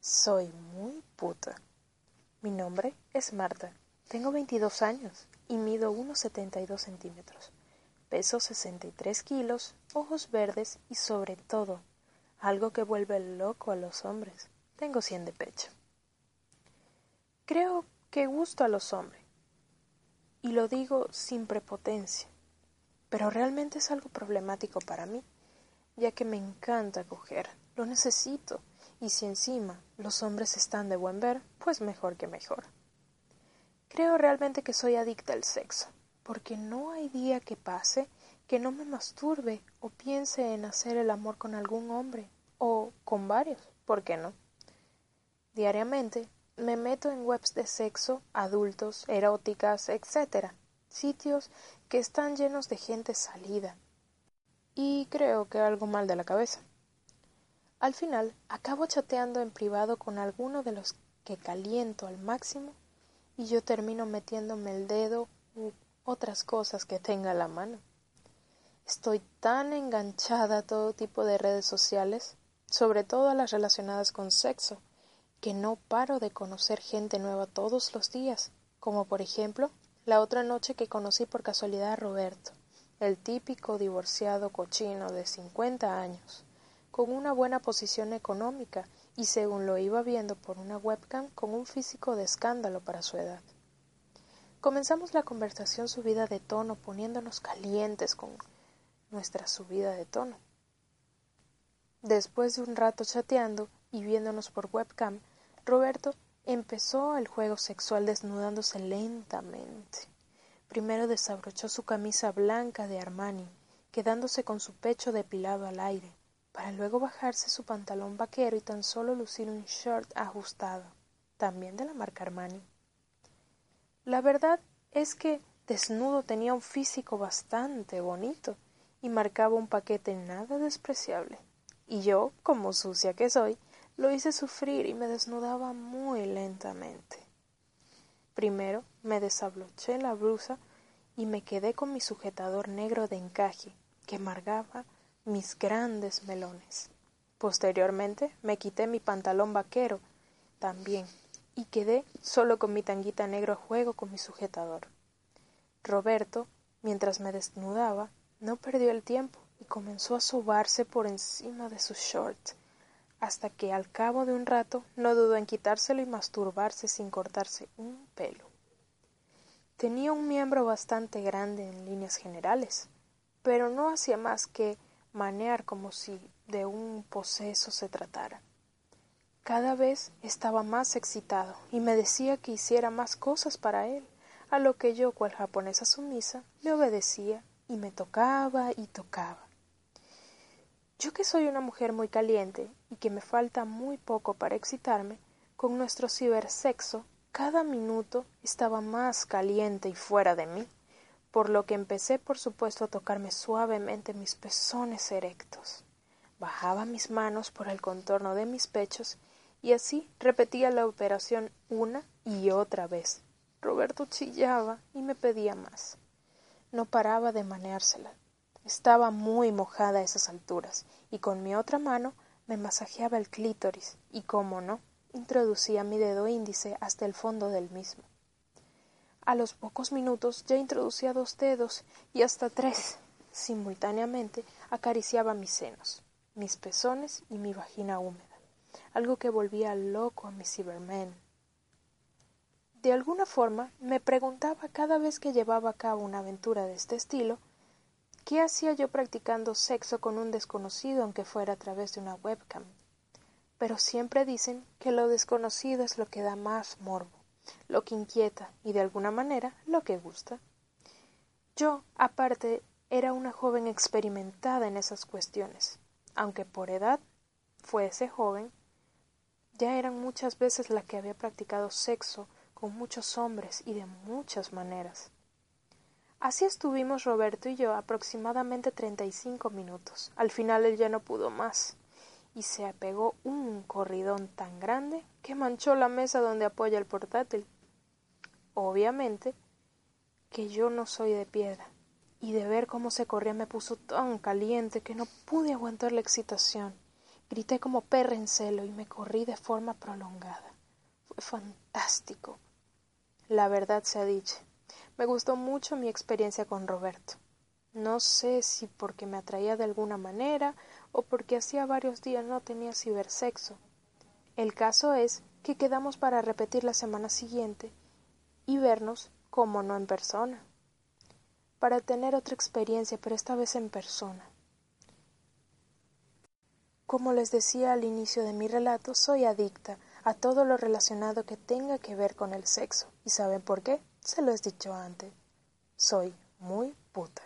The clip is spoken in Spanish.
soy muy puta. Mi nombre es Marta. Tengo 22 años y mido 1,72 centímetros. Peso 63 kilos, ojos verdes y sobre todo, algo que vuelve loco a los hombres. Tengo 100 de pecho. Creo que gusto a los hombres. Y lo digo sin prepotencia. Pero realmente es algo problemático para mí, ya que me encanta coger lo necesito, y si encima los hombres están de buen ver, pues mejor que mejor. Creo realmente que soy adicta al sexo, porque no hay día que pase que no me masturbe o piense en hacer el amor con algún hombre, o con varios, ¿por qué no? Diariamente me meto en webs de sexo, adultos, eróticas, etc. Sitios que están llenos de gente salida. Y creo que algo mal de la cabeza. Al final, acabo chateando en privado con alguno de los que caliento al máximo y yo termino metiéndome el dedo u otras cosas que tenga a la mano. Estoy tan enganchada a todo tipo de redes sociales, sobre todo a las relacionadas con sexo, que no paro de conocer gente nueva todos los días, como por ejemplo la otra noche que conocí por casualidad a Roberto, el típico divorciado cochino de cincuenta años con una buena posición económica y según lo iba viendo por una webcam con un físico de escándalo para su edad. Comenzamos la conversación subida de tono, poniéndonos calientes con nuestra subida de tono. Después de un rato chateando y viéndonos por webcam, Roberto empezó el juego sexual desnudándose lentamente. Primero desabrochó su camisa blanca de Armani, quedándose con su pecho depilado al aire, para luego bajarse su pantalón vaquero y tan solo lucir un short ajustado, también de la marca Armani. La verdad es que desnudo tenía un físico bastante bonito y marcaba un paquete nada despreciable. Y yo, como sucia que soy, lo hice sufrir y me desnudaba muy lentamente. Primero me desabloché la blusa y me quedé con mi sujetador negro de encaje, que marcaba mis grandes melones. Posteriormente me quité mi pantalón vaquero también y quedé solo con mi tanguita negro a juego con mi sujetador. Roberto, mientras me desnudaba, no perdió el tiempo y comenzó a sobarse por encima de su short, hasta que al cabo de un rato no dudó en quitárselo y masturbarse sin cortarse un pelo. Tenía un miembro bastante grande en líneas generales, pero no hacía más que manear como si de un poseso se tratara. Cada vez estaba más excitado y me decía que hiciera más cosas para él, a lo que yo, cual japonesa sumisa, le obedecía y me tocaba y tocaba. Yo que soy una mujer muy caliente y que me falta muy poco para excitarme, con nuestro cibersexo cada minuto estaba más caliente y fuera de mí por lo que empecé por supuesto a tocarme suavemente mis pezones erectos. Bajaba mis manos por el contorno de mis pechos y así repetía la operación una y otra vez. Roberto chillaba y me pedía más. No paraba de maneársela. Estaba muy mojada a esas alturas y con mi otra mano me masajeaba el clítoris y, como no, introducía mi dedo índice hasta el fondo del mismo. A los pocos minutos ya introducía dos dedos y hasta tres. Simultáneamente acariciaba mis senos, mis pezones y mi vagina húmeda, algo que volvía loco a mi Cyberman. De alguna forma me preguntaba cada vez que llevaba a cabo una aventura de este estilo qué hacía yo practicando sexo con un desconocido aunque fuera a través de una webcam. Pero siempre dicen que lo desconocido es lo que da más morbo lo que inquieta y de alguna manera lo que gusta. Yo, aparte, era una joven experimentada en esas cuestiones, aunque por edad fuese joven, Ya eran muchas veces la que había practicado sexo con muchos hombres y de muchas maneras. Así estuvimos Roberto y yo aproximadamente treinta y cinco minutos. Al final él ya no pudo más y se apegó un corridón tan grande que manchó la mesa donde apoya el portátil. Obviamente que yo no soy de piedra, y de ver cómo se corría me puso tan caliente que no pude aguantar la excitación. Grité como perra en celo y me corrí de forma prolongada. Fue fantástico. La verdad se ha dicho. Me gustó mucho mi experiencia con Roberto. No sé si porque me atraía de alguna manera o porque hacía varios días no tenía cibersexo. El caso es que quedamos para repetir la semana siguiente y vernos como no en persona, para tener otra experiencia, pero esta vez en persona. Como les decía al inicio de mi relato, soy adicta a todo lo relacionado que tenga que ver con el sexo. ¿Y saben por qué? Se lo he dicho antes. Soy muy puta.